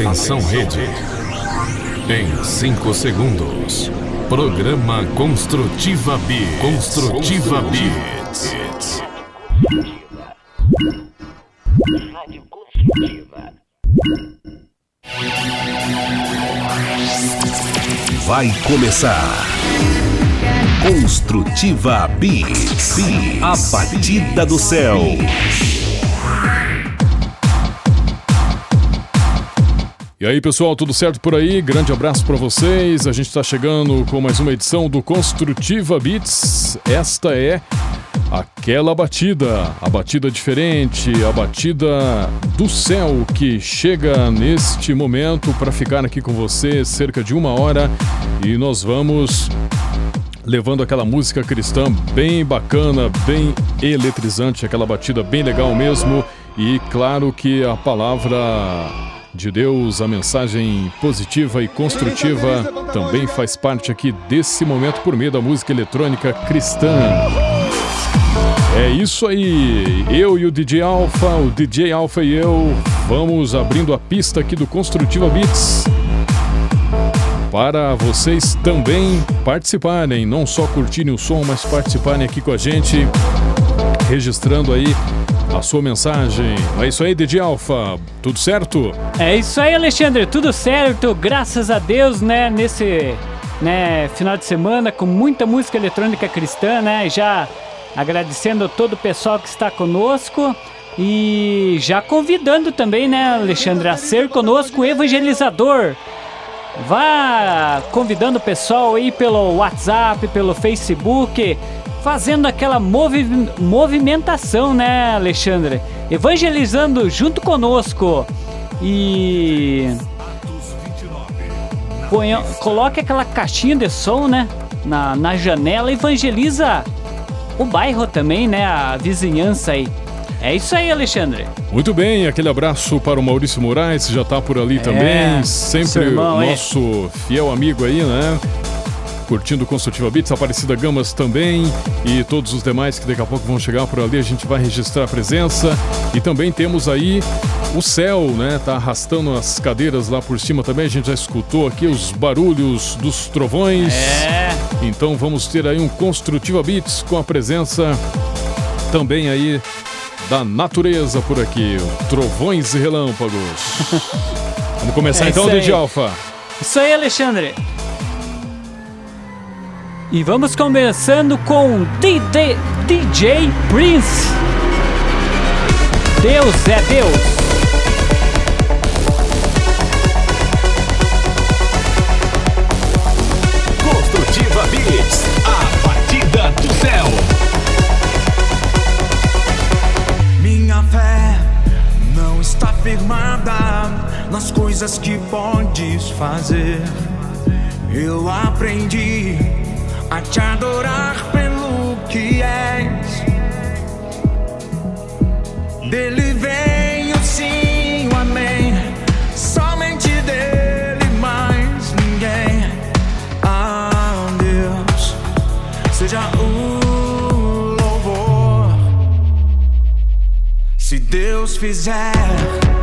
Atenção Rede. Em 5 segundos. Programa Construtiva B. Construtiva B. começar. Construtiva B. A batida do céu. E aí, pessoal, tudo certo por aí? Grande abraço para vocês. A gente está chegando com mais uma edição do Construtiva Beats. Esta é aquela batida, a batida diferente, a batida do céu que chega neste momento para ficar aqui com você cerca de uma hora e nós vamos levando aquela música cristã bem bacana, bem eletrizante, aquela batida bem legal mesmo. E claro que a palavra de Deus, a mensagem positiva e construtiva também faz parte aqui desse momento por meio da música eletrônica cristã. É isso aí, eu e o DJ Alpha, o DJ Alpha e eu, vamos abrindo a pista aqui do Construtiva Beats para vocês também participarem, não só curtirem o som, mas participarem aqui com a gente, registrando aí a sua mensagem. É isso aí, DJ Alfa, tudo certo? É isso aí, Alexandre, tudo certo, graças a Deus, né, nesse né, final de semana com muita música eletrônica cristã, né, já agradecendo a todo o pessoal que está conosco e já convidando também, né, Alexandre, a ser conosco evangelizador. Vá convidando o pessoal aí pelo WhatsApp, pelo Facebook, fazendo aquela movi movimentação, né, Alexandre? Evangelizando junto conosco. E. Coloque aquela caixinha de som, né? Na, na janela, evangeliza o bairro também, né? A vizinhança aí. É isso aí, Alexandre. Muito bem, aquele abraço para o Maurício Moraes, que já está por ali é, também. Sempre irmão, nosso é. fiel amigo aí, né? curtindo Construtiva Beats, Aparecida Gamas também e todos os demais que daqui a pouco vão chegar por ali, a gente vai registrar a presença. E também temos aí o céu, né? Tá arrastando as cadeiras lá por cima também. A gente já escutou aqui os barulhos dos trovões. É. Então vamos ter aí um Construtiva Beats com a presença também aí da natureza por aqui, trovões e relâmpagos. Vamos começar é então, DJ Alfa. Isso aí, Alexandre. E vamos começando com DJ, DJ Prince. Deus é Deus. Firmada nas coisas que podes fazer. Eu aprendi a te adorar pelo que és. Dele venho sim, o amém. Somente dele, mais ninguém. Ah, Deus, seja o Deus fizer.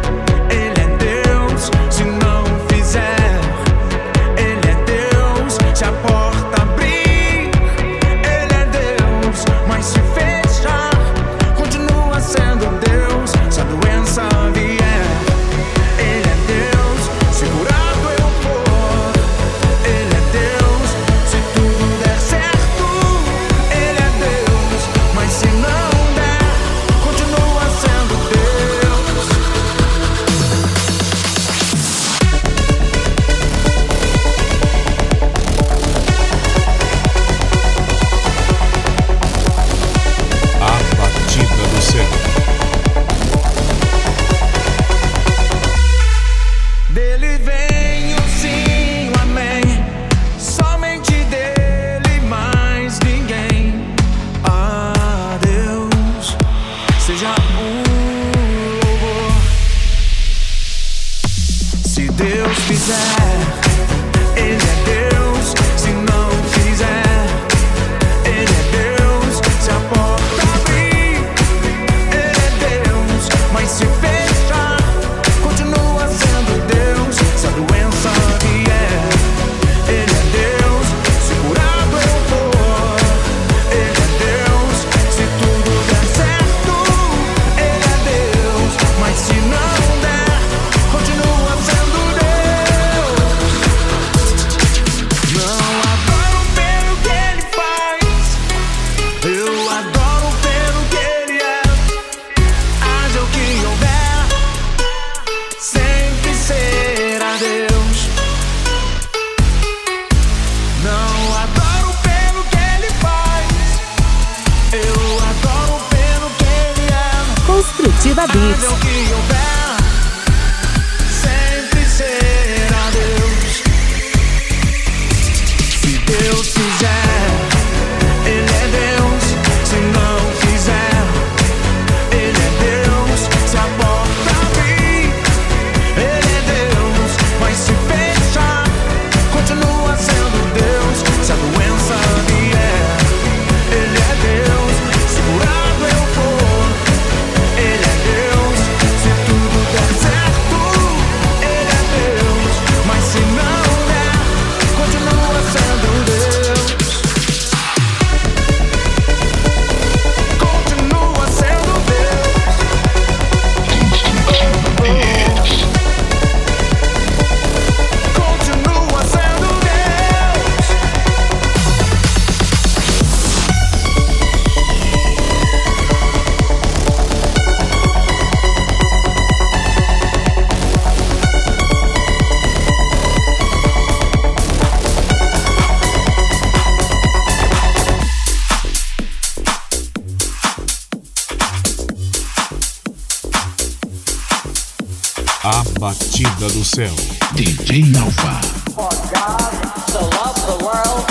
Céu. DJ Alfa. For God so loved the world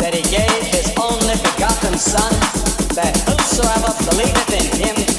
that he gave his only begotten Son, that whosoever believeth in him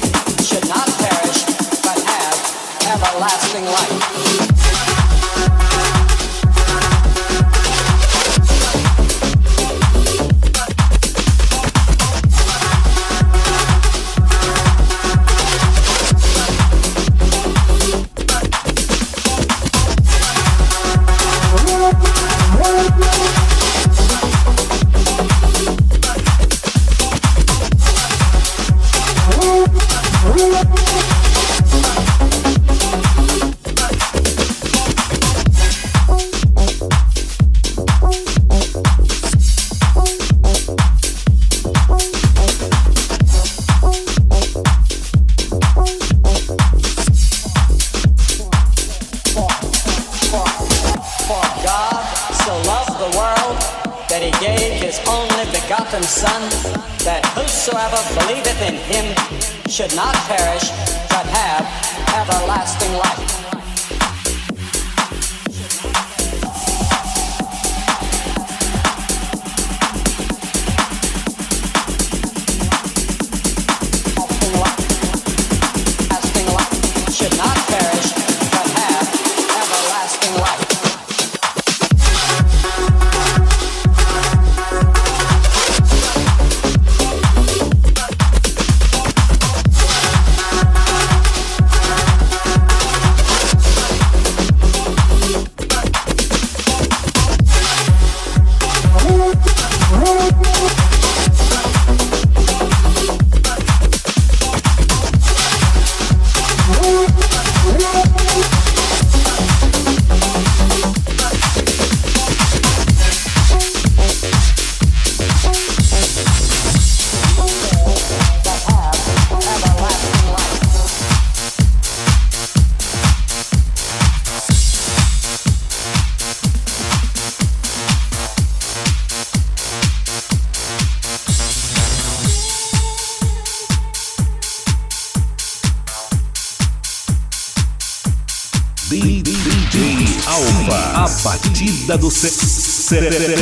do cereal.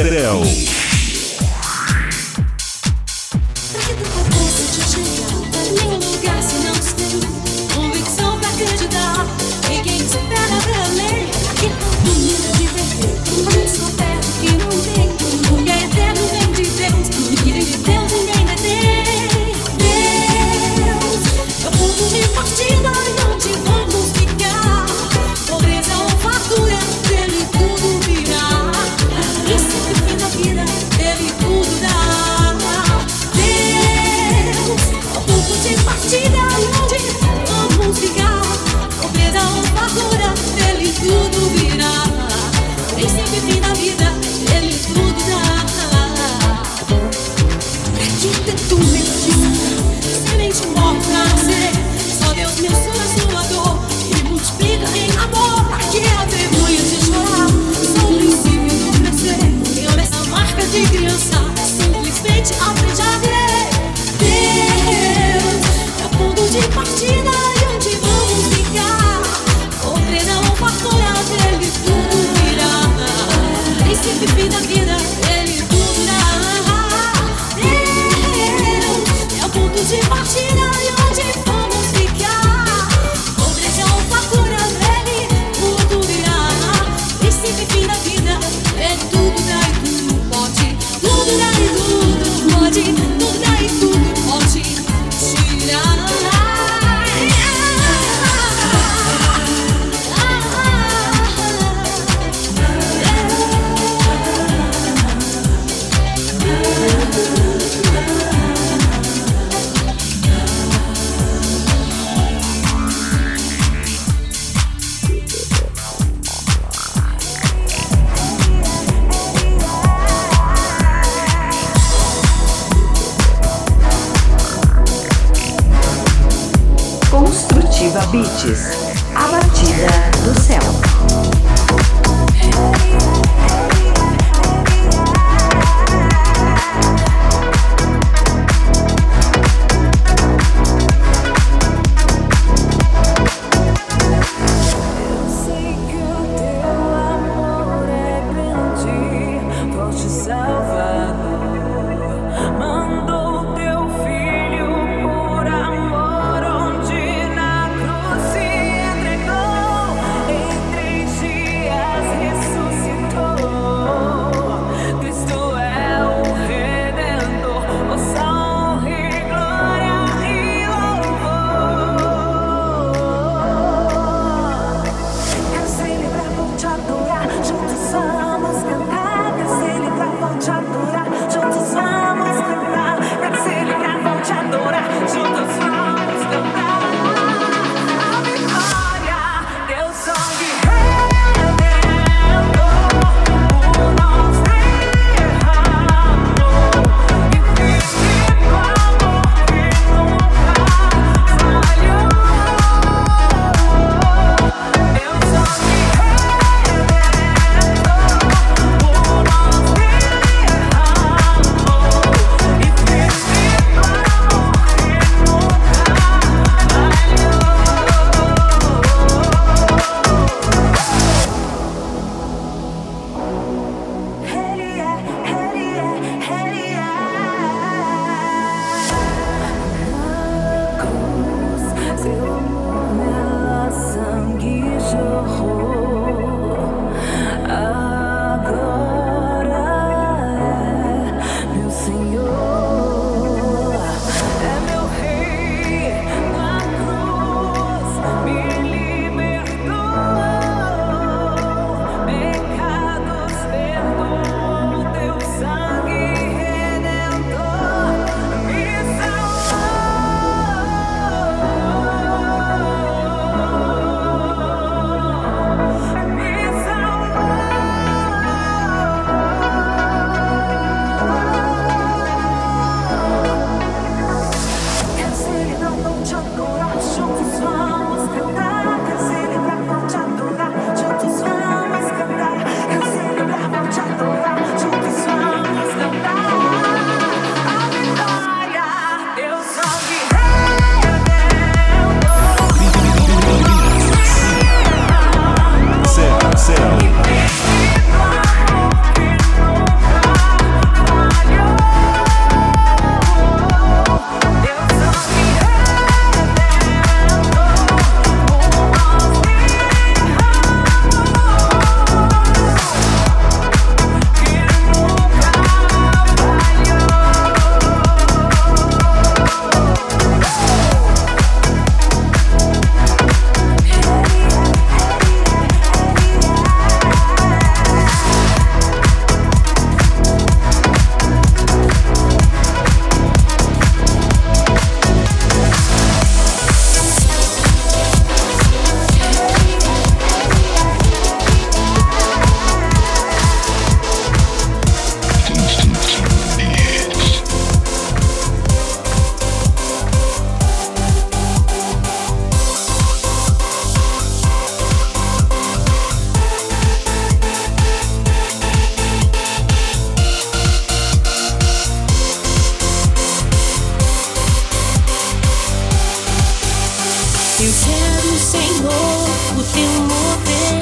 O Senhor, o teu mover.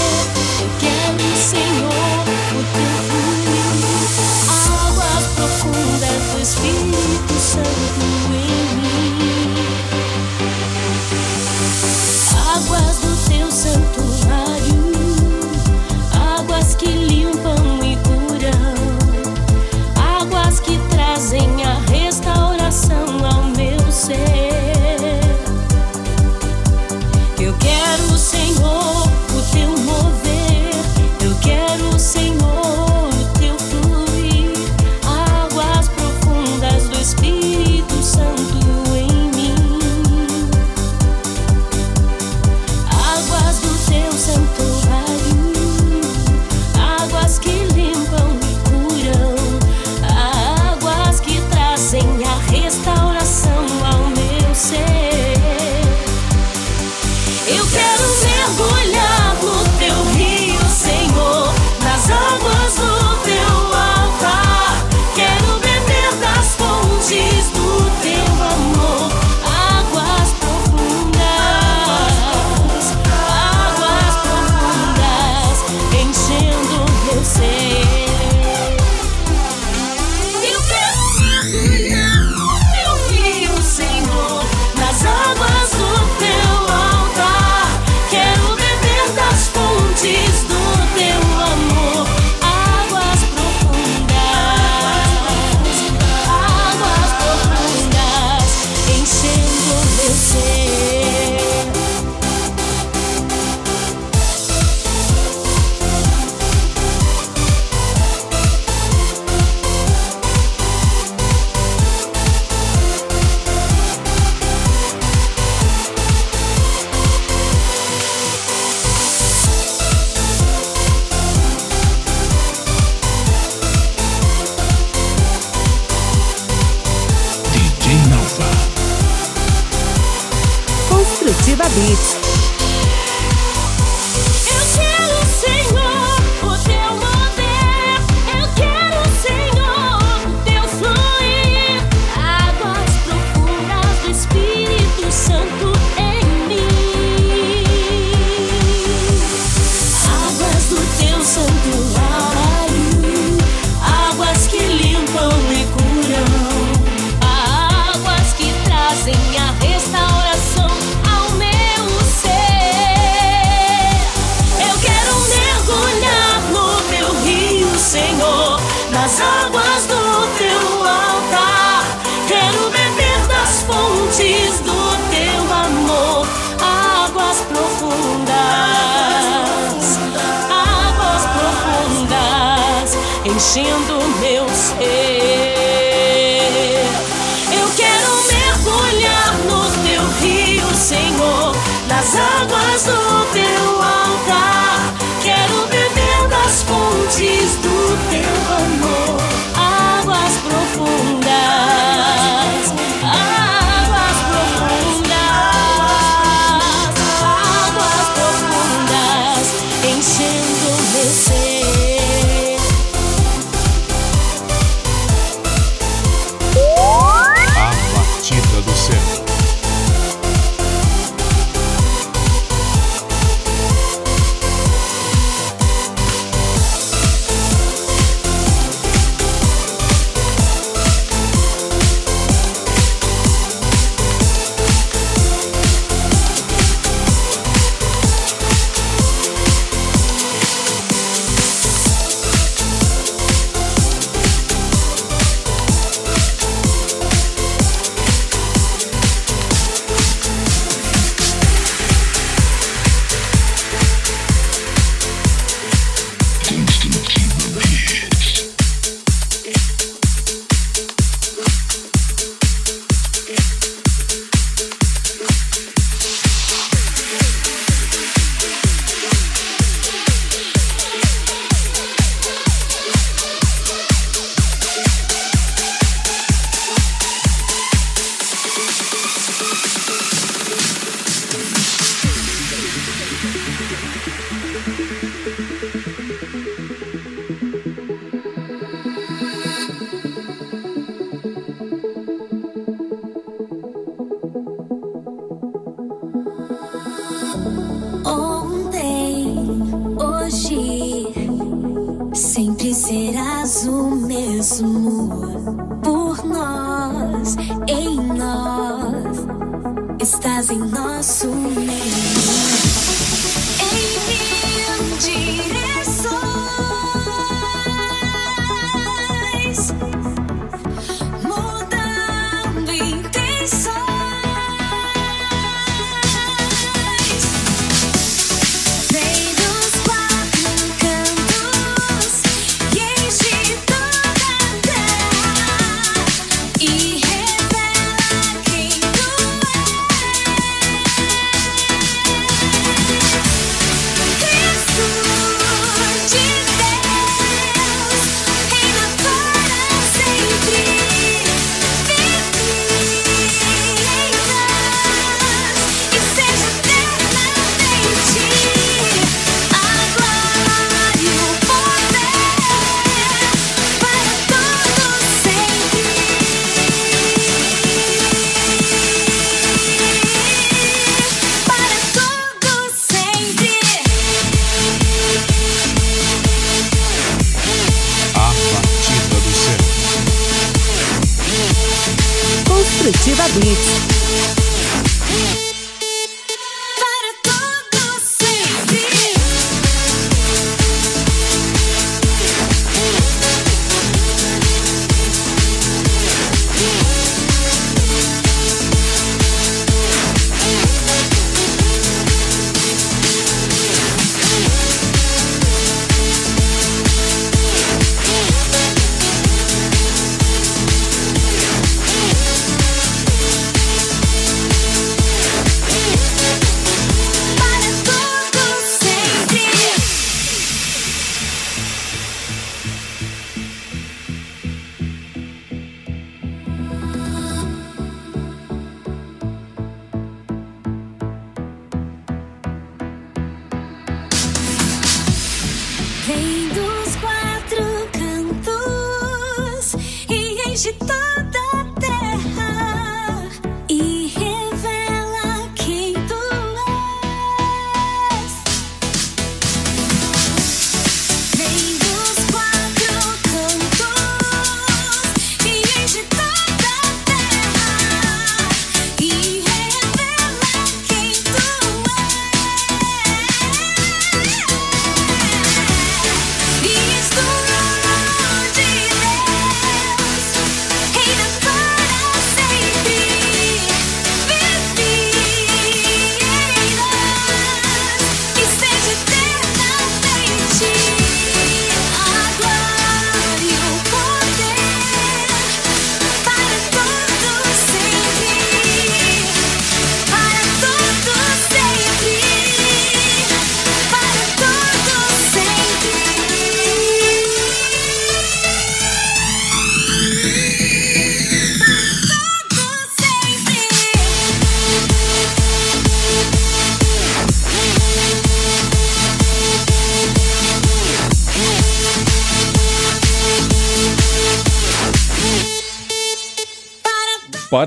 Eu quero, o Senhor, o teu fluir. Águas profundas do Espírito Santo.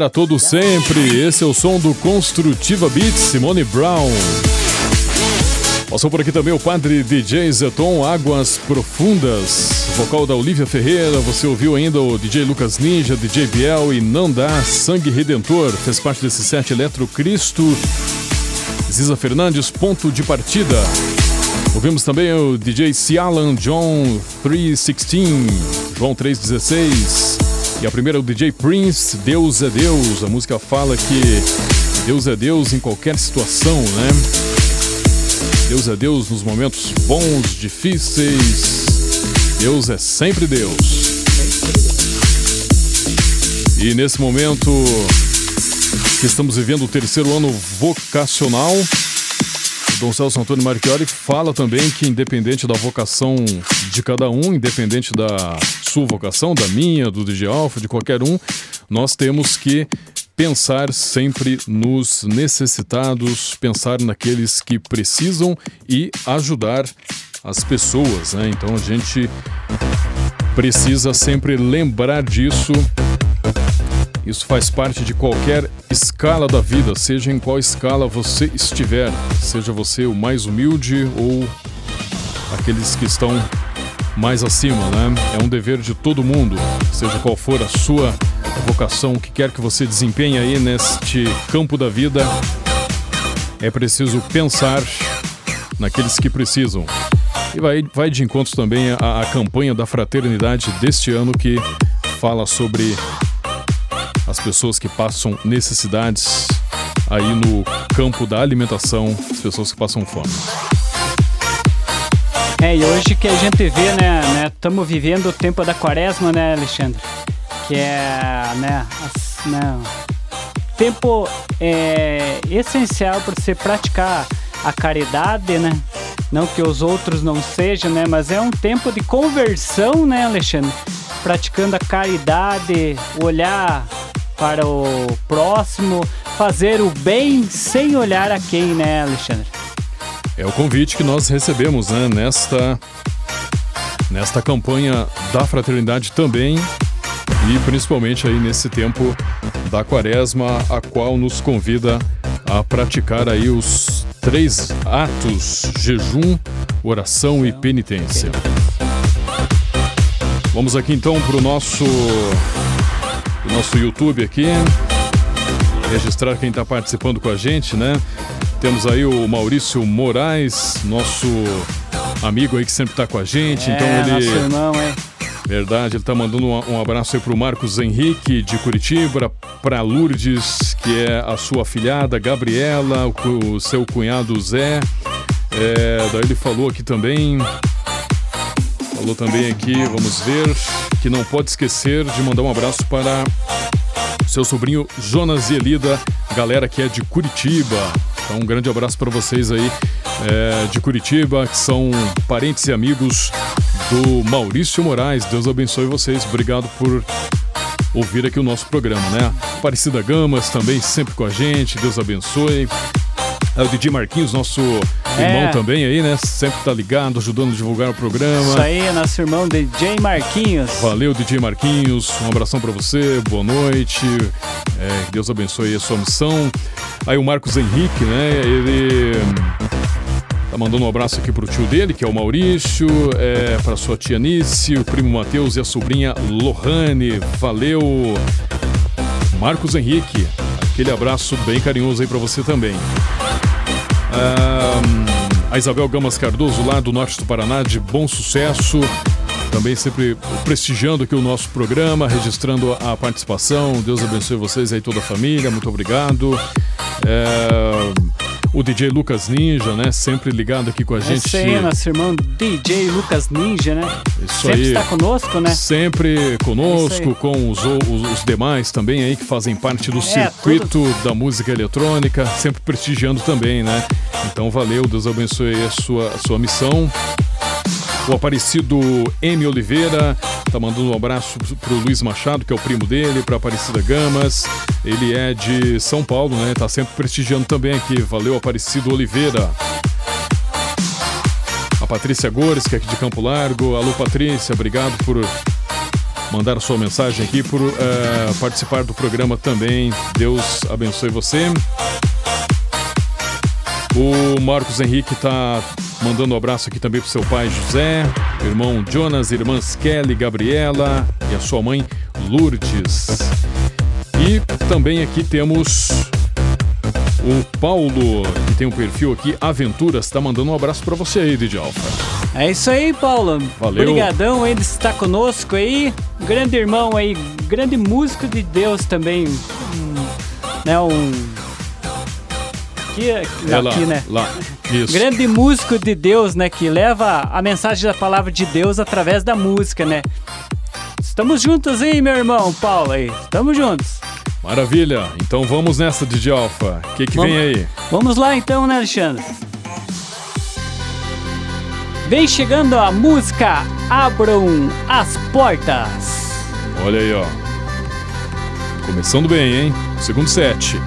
Para todo sempre, esse é o som do Construtiva Beats, Simone Brown. Passou por aqui também o padre DJ Zeton, Águas Profundas, vocal da Olivia Ferreira. Você ouviu ainda o DJ Lucas Ninja, DJ Biel e Nandá, Sangue Redentor. Fez parte desse set Eletro Cristo. Ziza Fernandes, ponto de partida. Ouvimos também o DJ Cialan John 316, João 316. E a primeira é o DJ Prince, Deus é Deus. A música fala que Deus é Deus em qualquer situação, né? Deus é Deus nos momentos bons, difíceis. Deus é sempre Deus. E nesse momento que estamos vivendo o terceiro ano vocacional, Dom Celso Antônio Marchiori fala também que independente da vocação de cada um, independente da sua vocação, da minha, do DJ Alfa, de qualquer um, nós temos que pensar sempre nos necessitados, pensar naqueles que precisam e ajudar as pessoas, né? Então a gente precisa sempre lembrar disso Isso faz parte de qualquer escala da vida, seja em qual escala você estiver, seja você o mais humilde ou aqueles que estão mais acima, né? É um dever de todo mundo, seja qual for a sua vocação, o que quer que você desempenhe aí neste campo da vida, é preciso pensar naqueles que precisam. E vai, vai de encontro também a, a campanha da fraternidade deste ano que fala sobre as pessoas que passam necessidades aí no campo da alimentação, as pessoas que passam fome. É, e hoje que a gente vê, né, estamos né, vivendo o tempo da quaresma, né, Alexandre? Que é, né, né tempo é, essencial para você praticar a caridade, né? Não que os outros não sejam, né? Mas é um tempo de conversão, né, Alexandre? Praticando a caridade, olhar para o próximo, fazer o bem sem olhar a quem, né, Alexandre? É o convite que nós recebemos, né, nesta nesta campanha da fraternidade também e principalmente aí nesse tempo da quaresma, a qual nos convida a praticar aí os três atos: jejum, oração e penitência. Vamos aqui então para o nosso, nosso YouTube aqui. Registrar quem está participando com a gente, né? Temos aí o Maurício Moraes, nosso amigo aí que sempre está com a gente. É, então ele. Nosso irmão, hein? Verdade, ele tá mandando um, um abraço aí pro Marcos Henrique de Curitiba, pra Lourdes, que é a sua filhada, Gabriela, o, o seu cunhado Zé. É, daí ele falou aqui também. Falou também aqui, vamos ver, que não pode esquecer de mandar um abraço para seu sobrinho Jonas e Elida, galera que é de Curitiba. Então, um grande abraço para vocês aí é, de Curitiba, que são parentes e amigos do Maurício Moraes. Deus abençoe vocês. Obrigado por ouvir aqui o nosso programa, né? Aparecida Gamas também sempre com a gente. Deus abençoe. É o DJ Marquinhos, nosso é. irmão também aí, né? Sempre tá ligado, ajudando a divulgar o programa. Isso aí, nosso irmão DJ Marquinhos. Valeu, DJ Marquinhos. Um abração para você, boa noite. É, Deus abençoe a sua missão. Aí o Marcos Henrique, né? Ele Tá mandando um abraço aqui pro tio dele, que é o Maurício, é, pra sua tia Nice, o primo Matheus e a sobrinha Lohane. Valeu, Marcos Henrique. Aquele abraço bem carinhoso aí para você também. a Isabel Gamas Cardoso, lá do norte do Paraná, de bom sucesso. Também sempre prestigiando aqui o nosso programa, registrando a participação. Deus abençoe vocês aí, toda a família. Muito obrigado. É, o DJ Lucas Ninja, né? Sempre ligado aqui com a gente. Esse aí, nosso irmão DJ Lucas Ninja, né? Isso Sempre aí. está conosco, né? Sempre conosco, É com os, os, os demais também aí que fazem parte do circuito da música eletrônica, sempre prestigiando também, né? Então valeu, Deus abençoe a sua, a sua missão. O Aparecido M. Oliveira tá mandando um abraço pro Luiz Machado, que é o primo dele, pra Aparecida Gamas. Ele é de São Paulo, né? Tá sempre prestigiando também aqui. Valeu, Aparecido Oliveira. A Patrícia Gores, que é aqui de Campo Largo. Alô, Patrícia, obrigado por mandar sua mensagem aqui, por eh, participar do programa também. Deus abençoe você. O Marcos Henrique tá mandando um abraço aqui também pro seu pai José, irmão Jonas, irmãs Kelly, Gabriela e a sua mãe Lourdes. E também aqui temos o Paulo, que tem um perfil aqui, Aventuras, tá mandando um abraço para você aí, DJ Alfa. É isso aí, Paulo. Valeu. Obrigadão aí de estar conosco aí. Grande irmão aí, grande músico de Deus também. Um, né, um... Aqui, É lá, aqui, né? lá. Isso. Grande músico de Deus, né? Que leva a mensagem da palavra de Deus através da música, né? Estamos juntos aí, meu irmão Paulo aí. Estamos juntos. Maravilha. Então vamos nessa, DJ Alfa. O que, que vem Vamos- aí? Vamos lá então, né, Alexandre? Vem chegando a música Abram as Portas. Olha aí, ó. Começando bem, hein? Segundo set.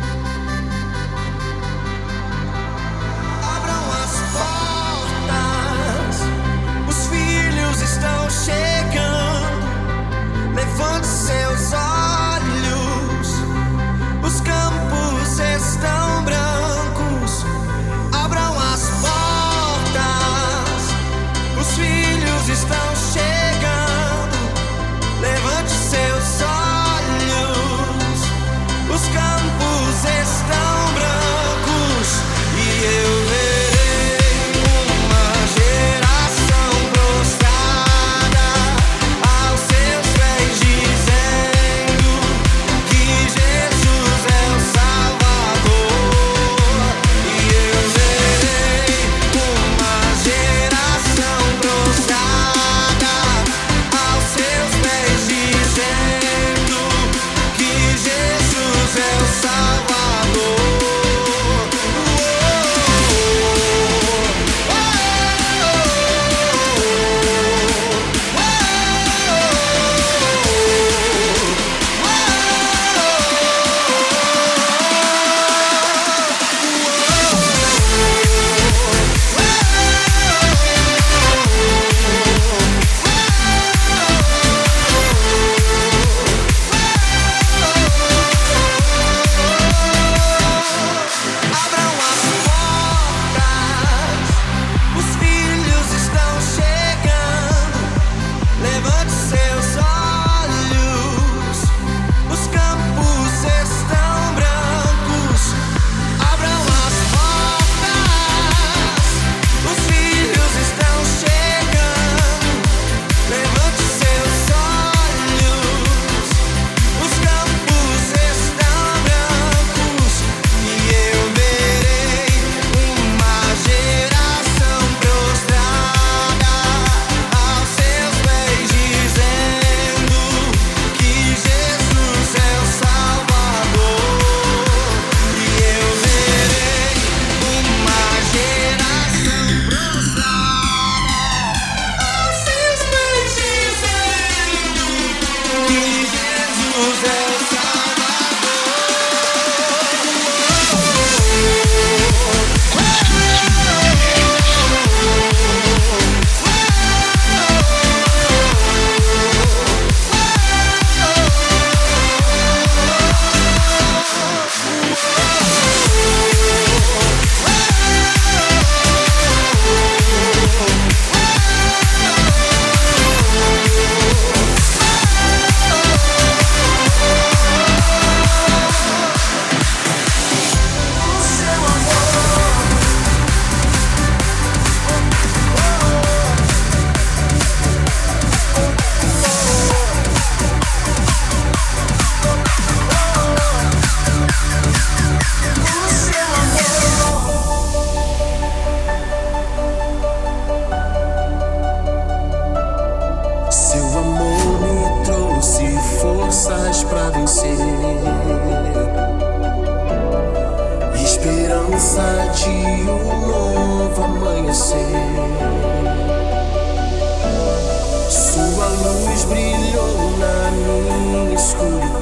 Sua luz brilhou na minha escuridão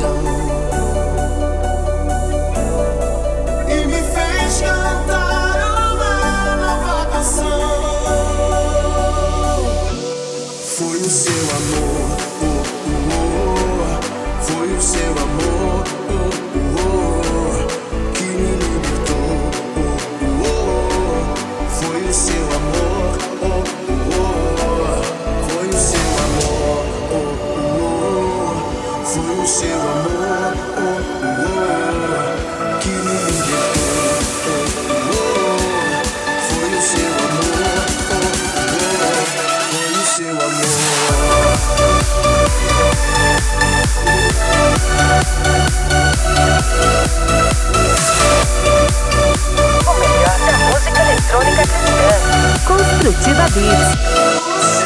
Construtiva Beats.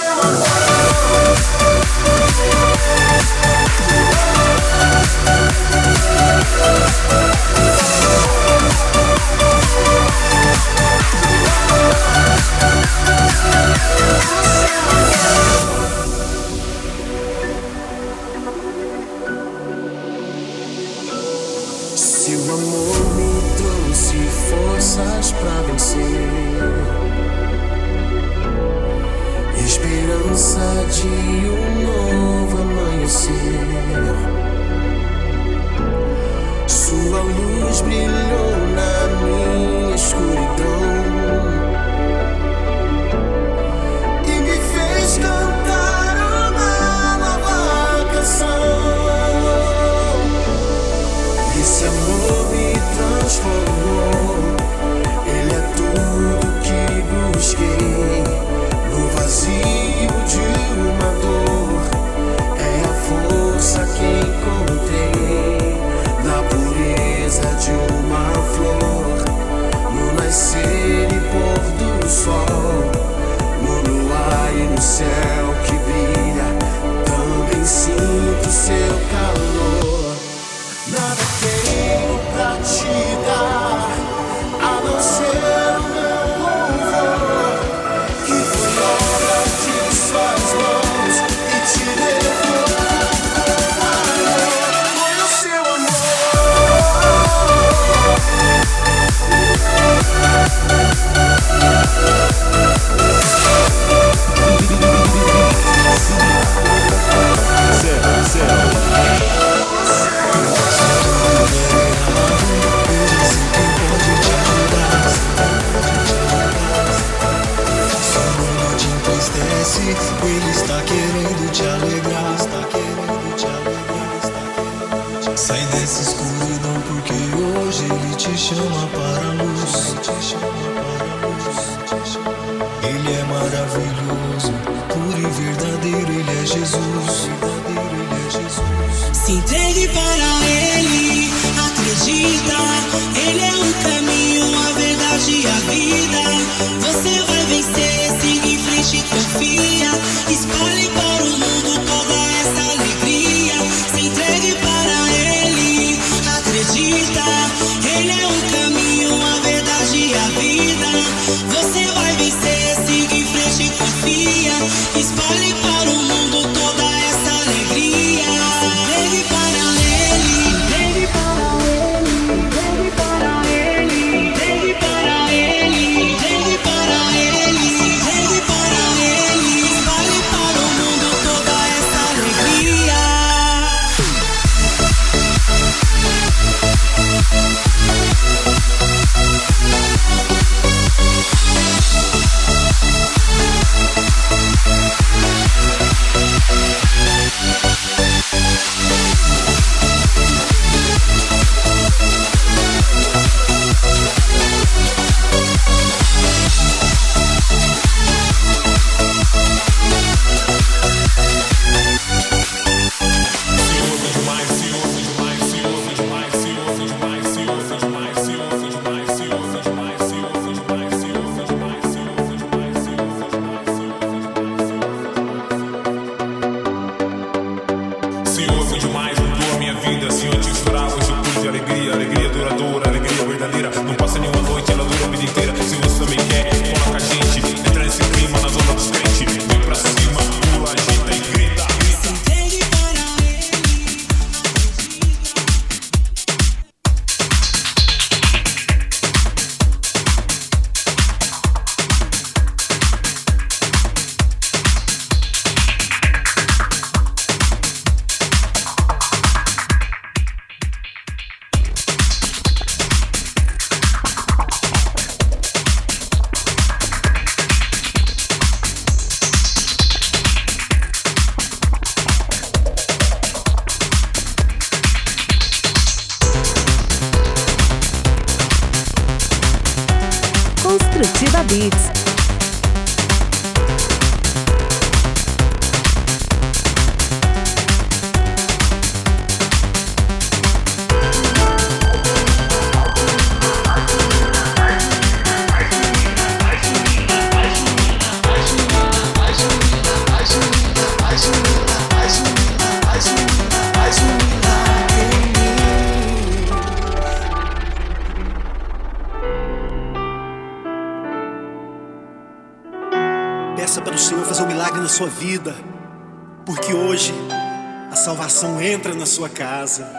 Casa.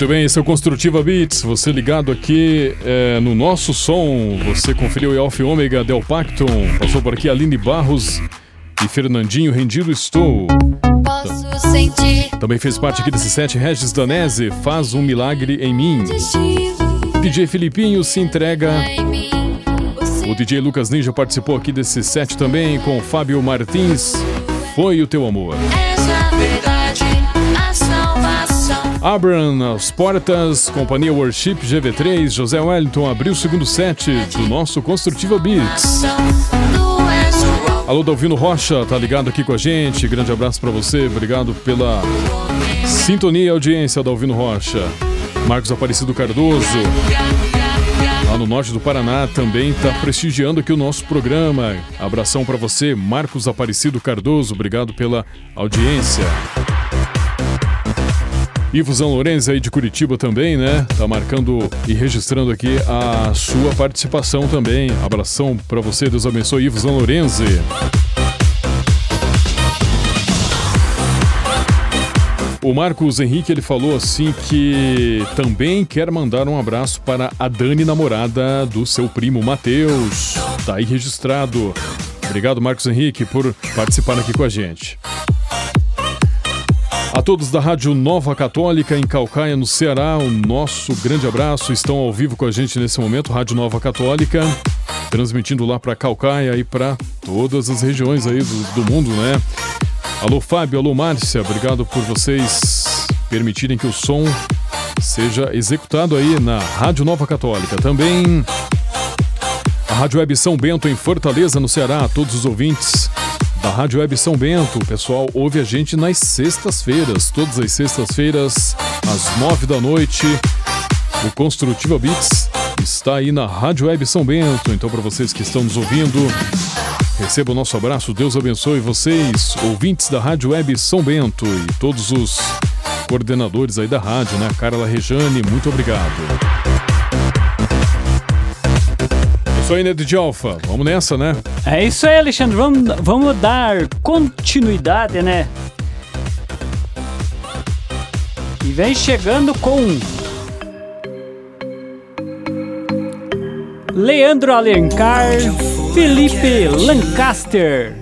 Muito bem, esse é o Construtiva Beats. Você ligado aqui é, no nosso som. Você conferiu o Alfa e Ômega Del Pacton. Passou por aqui Aline Barros e Fernandinho Rendido Estou. Posso sentir Também fez parte aqui desse set Regis Danese, Faz um Milagre em Mim. DJ Filipinho se entrega. em mim. O DJ Lucas Ninja participou aqui desse set também com o Fábio Martins. Foi o teu amor. És Abram as portas, Companhia Worship GV3, José Wellington abriu o segundo set do nosso Construtiva Beats. Alô, Dalvino Rocha, tá ligado aqui com a gente? Grande abraço pra você, obrigado pela sintonia e audiência, Dalvino Rocha. Marcos Aparecido Cardoso, lá no norte do Paraná, também tá prestigiando aqui o nosso programa. Abração pra você, Marcos Aparecido Cardoso, obrigado pela audiência. Ivo Zan Lourenço aí de Curitiba também, né? Tá marcando e registrando aqui a sua participação também. Abração pra você, Deus abençoe, Ivo Lourenço. O Marcos Henrique ele falou assim que também quer mandar um abraço para a Dani, namorada do seu primo Matheus. Tá aí registrado. Obrigado, Marcos Henrique, por participar aqui com a gente. A todos da Rádio Nova Católica em Calcaia, no Ceará, o nosso grande abraço. Estão ao vivo com a gente nesse momento, Rádio Nova Católica, transmitindo lá para Calcaia e para todas as regiões aí do, do mundo, né? Alô Fábio, alô Márcia, obrigado por vocês permitirem que o som seja executado aí na Rádio Nova Católica. Também a Rádio Web São Bento em Fortaleza, no Ceará, a todos os ouvintes da Rádio Web São Bento. O pessoal ouve a gente nas sextas-feiras, todas as sextas-feiras, às nove da noite. O Construtiva Beats está aí na Rádio Web São Bento. Então, para vocês que estão nos ouvindo, receba o nosso abraço. Deus abençoe vocês, ouvintes da Rádio Web São Bento e todos os coordenadores aí da rádio, né? Carla Rejane, muito obrigado. É aí, Ned de Alfa. Vamos nessa, né? É isso aí, Alexandre. Vamos, vamos dar continuidade, né? E vem chegando com. Leandro Alencar, Felipe Lancaster.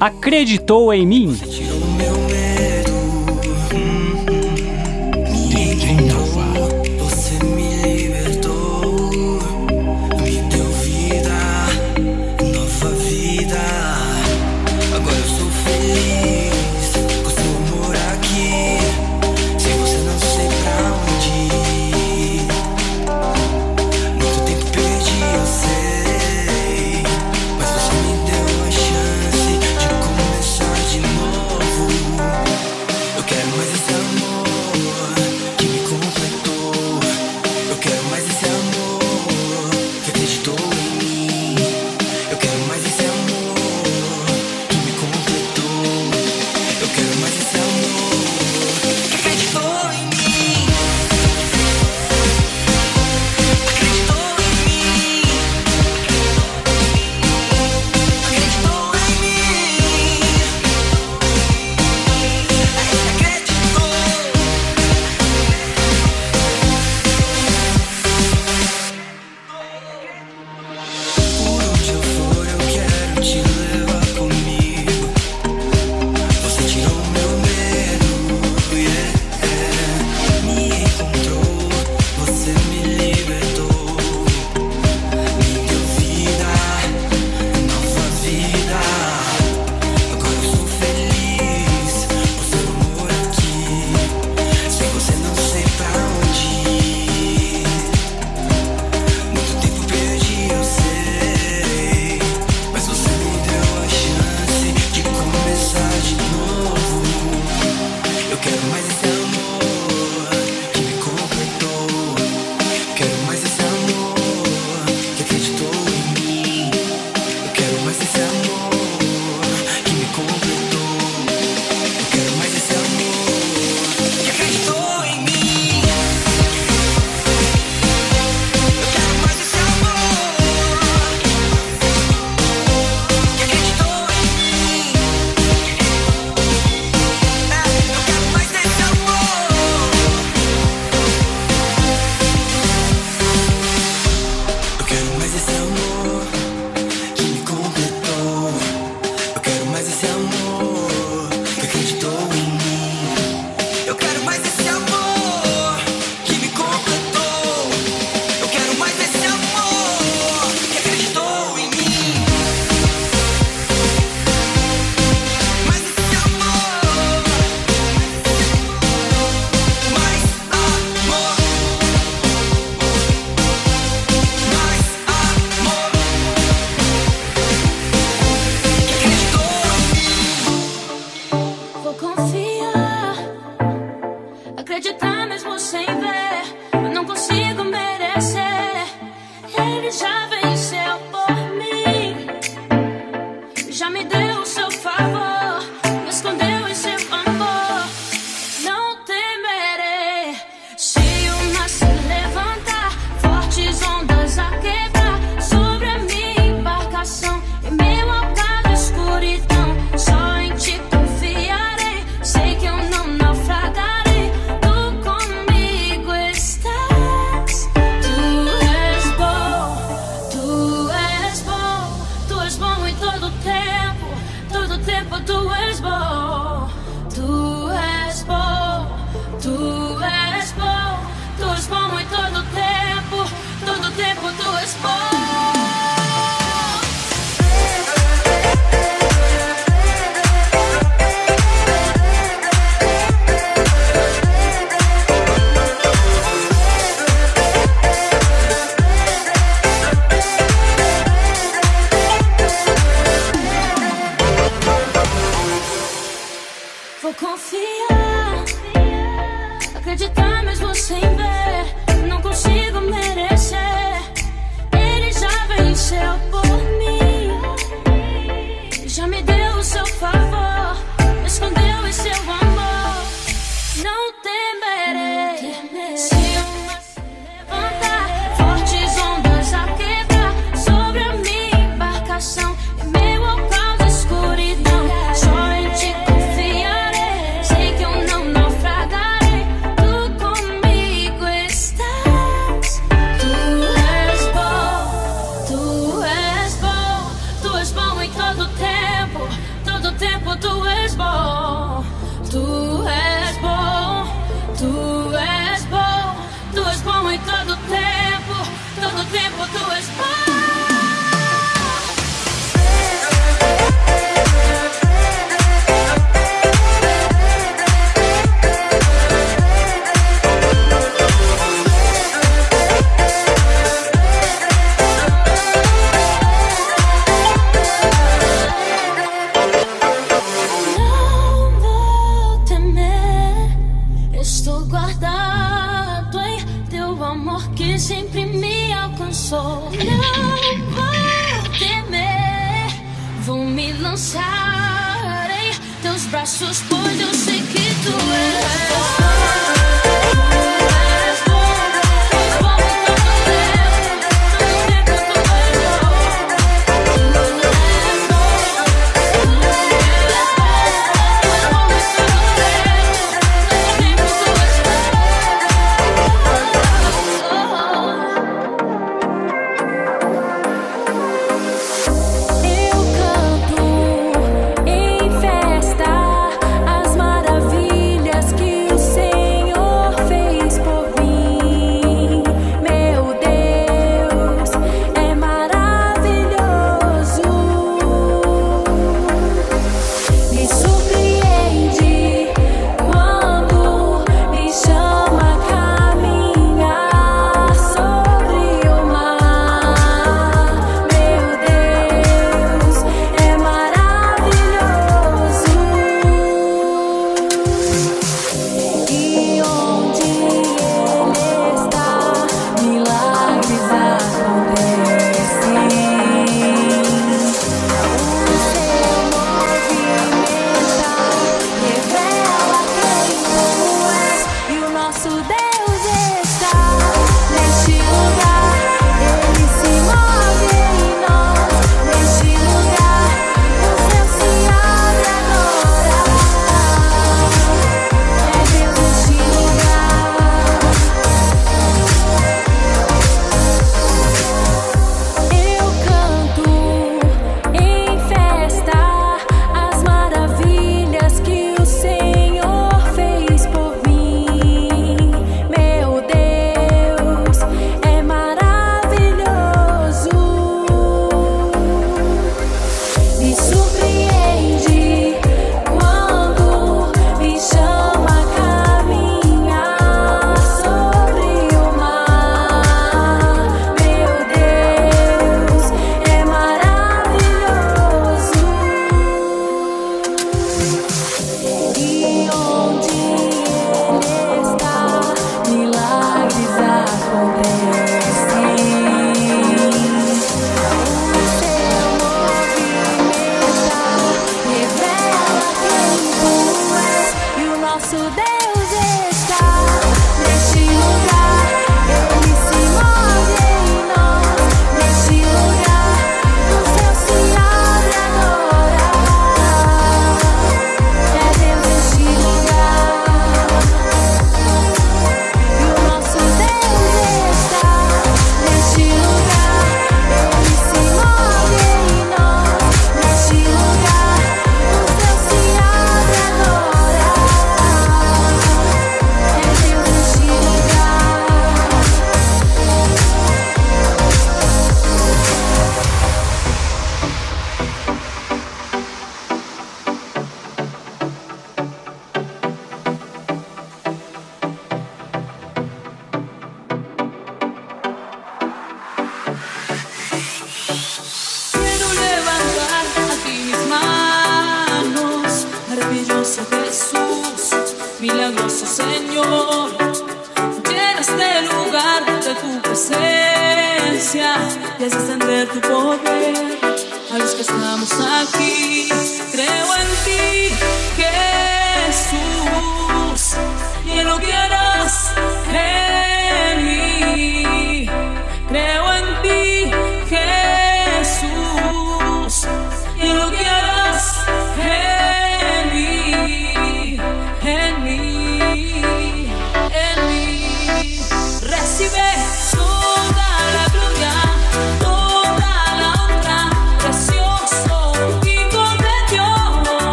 Acreditou em mim?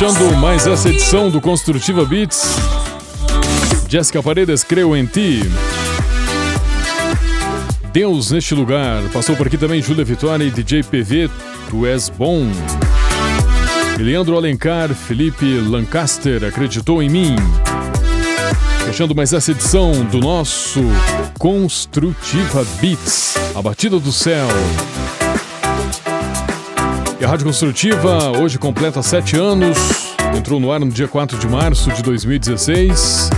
Fechando mais essa edição do Construtiva Beats, Jéssica Paredes, Creu em Ti. Deus neste lugar. Passou por aqui também Júlia Vitória e DJ PV, Tu És Bom. Leandro Alencar, Felipe Lancaster, Acreditou em Mim. Fechando mais essa edição do nosso Construtiva Beats, a batida do céu. E a Rádio Construtiva hoje completa sete anos. Entrou no ar no dia 4 de março de 2016.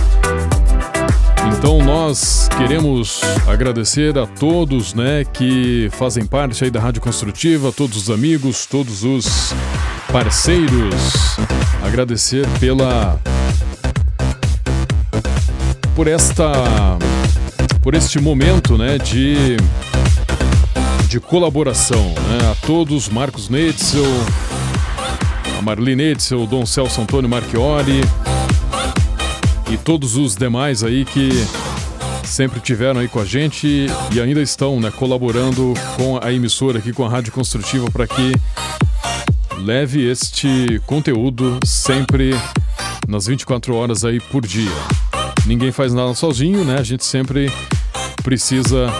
Então nós queremos agradecer a todos, né, que fazem parte aí da Rádio Construtiva, todos os amigos, todos os parceiros. Agradecer pela por esta por este momento, né, de de colaboração, né? A todos, Marcos Netzel, a Marli Netzel, Dom Celso Antônio Marchiori e todos os demais aí que sempre tiveram aí com a gente e ainda estão, né, colaborando com a emissora aqui com a Rádio Construtiva para que leve este conteúdo sempre nas 24 horas aí por dia. Ninguém faz nada sozinho, né? A gente sempre precisa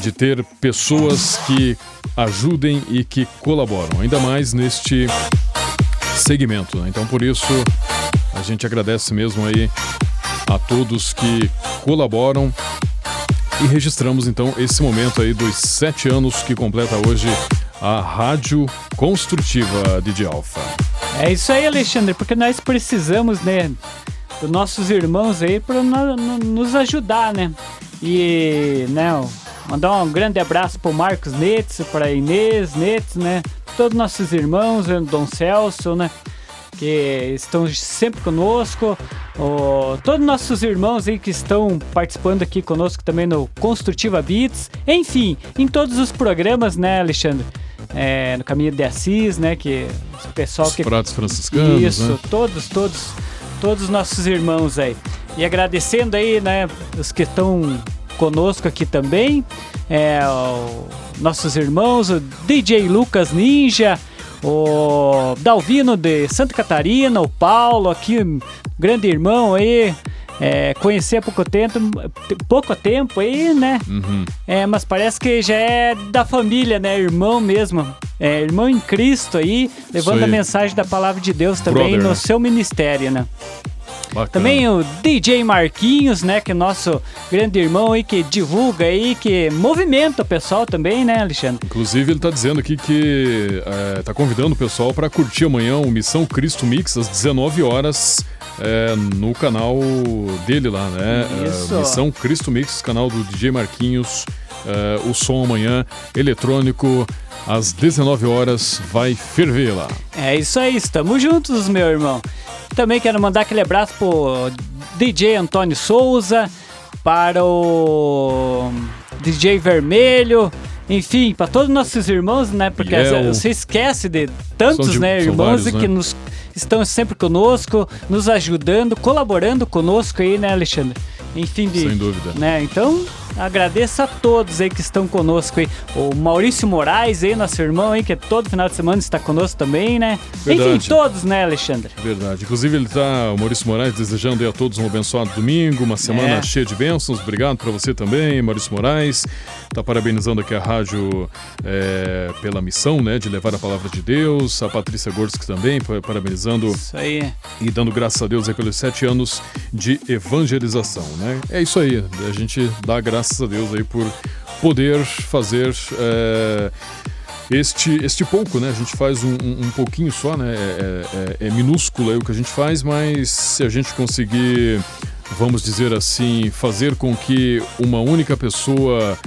de ter pessoas que ajudem e que colaboram, ainda mais neste segmento. Né? Então, por isso, a gente agradece mesmo aí a todos que colaboram e registramos então esse momento aí dos sete anos que completa hoje a Rádio Construtiva de Alfa. É isso aí, Alexandre, porque nós precisamos, né, dos nossos irmãos aí para nos ajudar, né? E, né, mandar um grande abraço pro Marcos Netz, pra Inês Netz, né? Todos nossos irmãos, o Dom Celso, né? Que estão sempre conosco. ó, todos nossos irmãos aí que estão participando aqui conosco também no Construtiva Beats. Enfim, em todos os programas, né, Alexandre? É, no Caminho de Assis, né? Que o pessoal Os que. pratos franciscanos, Isso, né? todos, todos, todos os nossos irmãos aí. E agradecendo aí, né, os que estão conosco aqui também, é, o- nossos irmãos, o DJ Lucas Ninja, o Dalvino de Santa Catarina, o Paulo aqui, grande irmão aí, é, conheci há pouco tempo, pouco tempo aí, né? Uhum. É, mas parece que já é da família, né? Irmão mesmo. É, irmão em Cristo aí, levando a mensagem da palavra de Deus também Brother, no né? seu ministério, né? Bacana. Também o DJ Marquinhos, né? Que é nosso grande irmão aí, que divulga aí, que movimenta o pessoal também, né, Alexandre? Inclusive, ele tá dizendo aqui que é, tá convidando o pessoal para curtir amanhã o Missão Cristo Mix às 19 horas é, no canal dele lá, né? É, Isso. Missão Cristo Mix, canal do DJ Marquinhos. É, o som amanhã eletrônico às 19 horas vai ferver lá. É isso aí, estamos juntos, meu irmão. Também quero mandar aquele abraço pro DJ Antônio Souza, para o DJ Vermelho, enfim, para todos os nossos irmãos, né? Porque vezes você esquece de tantos, de- né, irmãos vários, que né? nos estão sempre conosco, nos ajudando, colaborando conosco aí, né, Alexandre? Enfim, de, Sem dúvida. né? Então, agradeço a todos aí que estão conosco aí. O Maurício Moraes aí, nosso irmão aí, que todo final de semana está conosco também, né? Verdade. Enfim, todos, né, Alexandre? Verdade. Inclusive, ele tá, o Maurício Moraes, desejando a todos um abençoado domingo, uma semana É. cheia de bênçãos. Obrigado para você também, Maurício Moraes. Tá parabenizando aqui a rádio é, pela missão, né, de levar a palavra de Deus. A Patrícia Gorski também, pa- parabenizando Isso aí. e dando graças a Deus aí pelos sete anos de evangelização, né? É isso aí, a gente dá graças a Deus aí por poder fazer é, este, este pouco, né? A gente faz um, um- pouquinho só, né? É, é- é minúsculo aí o que a gente faz, mas se a gente conseguir, vamos dizer assim, fazer com que uma única pessoa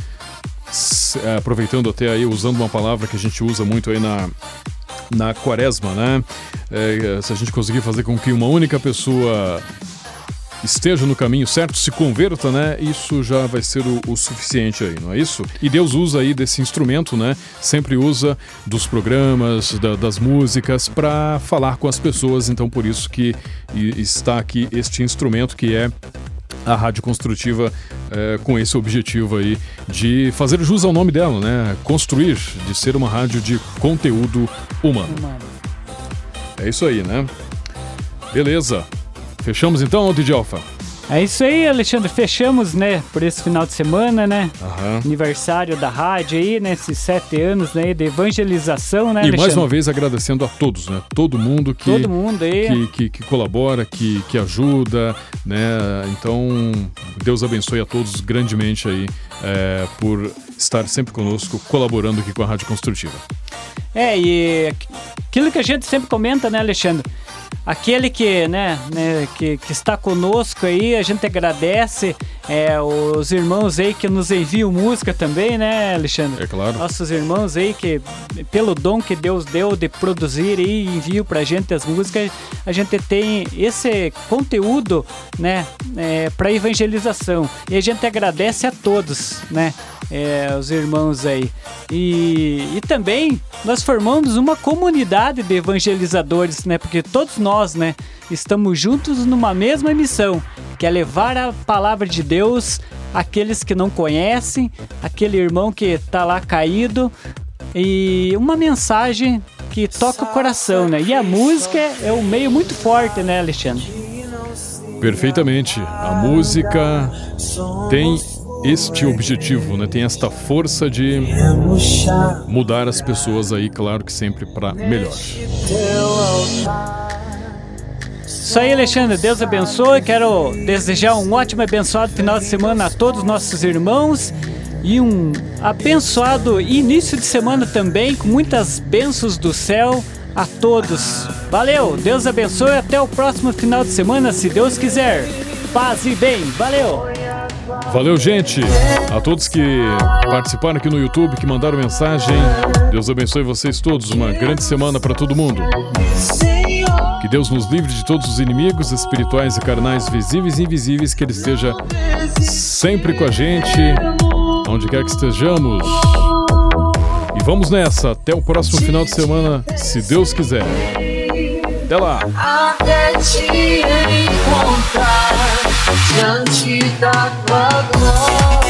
é, aproveitando até aí, usando uma palavra que a gente usa muito aí na, na quaresma, né? É, se a gente conseguir fazer com que uma única pessoa esteja no caminho certo, se converta, né? Isso já vai ser o, o suficiente aí, não é isso? E Deus usa aí desse instrumento, né? Sempre usa dos programas, da- das músicas para falar com as pessoas. Então por isso que está aqui este instrumento que é a Rádio Construtiva eh, com esse objetivo aí de fazer jus ao nome dela, né? Construir, de ser uma rádio de conteúdo humano. É isso aí, né? Beleza. Fechamos então, DJ Alfa? É isso aí, Alexandre. Fechamos, né, por esse final de semana, né? Aham. Aniversário da rádio aí, né? Esses sete anos né, de evangelização, né, E mais Alexandre? uma vez agradecendo a todos, né? Todo mundo que, Todo mundo aí. que, que, que colabora, que, que ajuda, né? Então, Deus abençoe a todos grandemente aí é, por estar sempre conosco, colaborando aqui com a Rádio Construtiva. É, e aquilo que a gente sempre comenta, né, Alexandre? Aquele que, né, né, que, que está conosco aí, a gente agradece é, os irmãos aí que nos enviam música também, né, Alexandre? É claro. Nossos irmãos aí que, pelo dom que Deus deu de produzir e envio pra gente as músicas, a gente tem esse conteúdo, né, é, para evangelização. E a gente agradece a todos, né, é, os irmãos aí. E, e também nós formamos uma comunidade de evangelizadores, né, porque todos nós, né, estamos juntos numa mesma missão, que é levar a palavra de Deus àqueles que não conhecem, aquele irmão que tá lá caído e uma mensagem que toca o coração, né? E a música é um meio muito forte, né, Alexandre? Perfeitamente. A música tem este objetivo, né? Tem esta força de mudar as pessoas aí, claro que sempre para melhor. Isso aí, Alexandre. Deus abençoe. Quero desejar um ótimo e abençoado final de semana a todos os nossos irmãos e um abençoado início de semana também, com muitas bênçãos do céu a todos. Valeu, Deus abençoe. Até o próximo final de semana, se Deus quiser. Paz e bem. Valeu. Valeu, gente! A todos que participaram aqui no YouTube, que mandaram mensagem. Deus abençoe vocês todos. Uma grande semana para todo mundo. Que Deus nos livre de todos os inimigos espirituais e carnais, visíveis e invisíveis. Que Ele esteja sempre com a gente, onde quer que estejamos. E vamos nessa. Até o próximo final de semana, se Deus quiser. Até lá! até te encontrar diante da tua glória. Não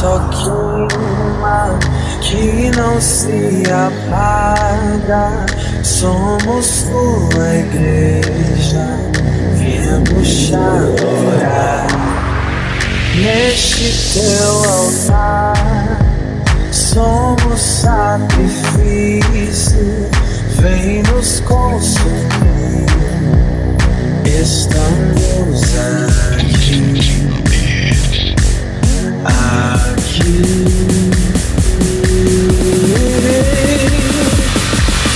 só queima, que não se apaga. Somos tua igreja, viemos te adorar. Neste teu altar, somos sacrifício, vem nos consumir. Estamos aqui aqui.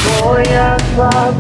Foi a tua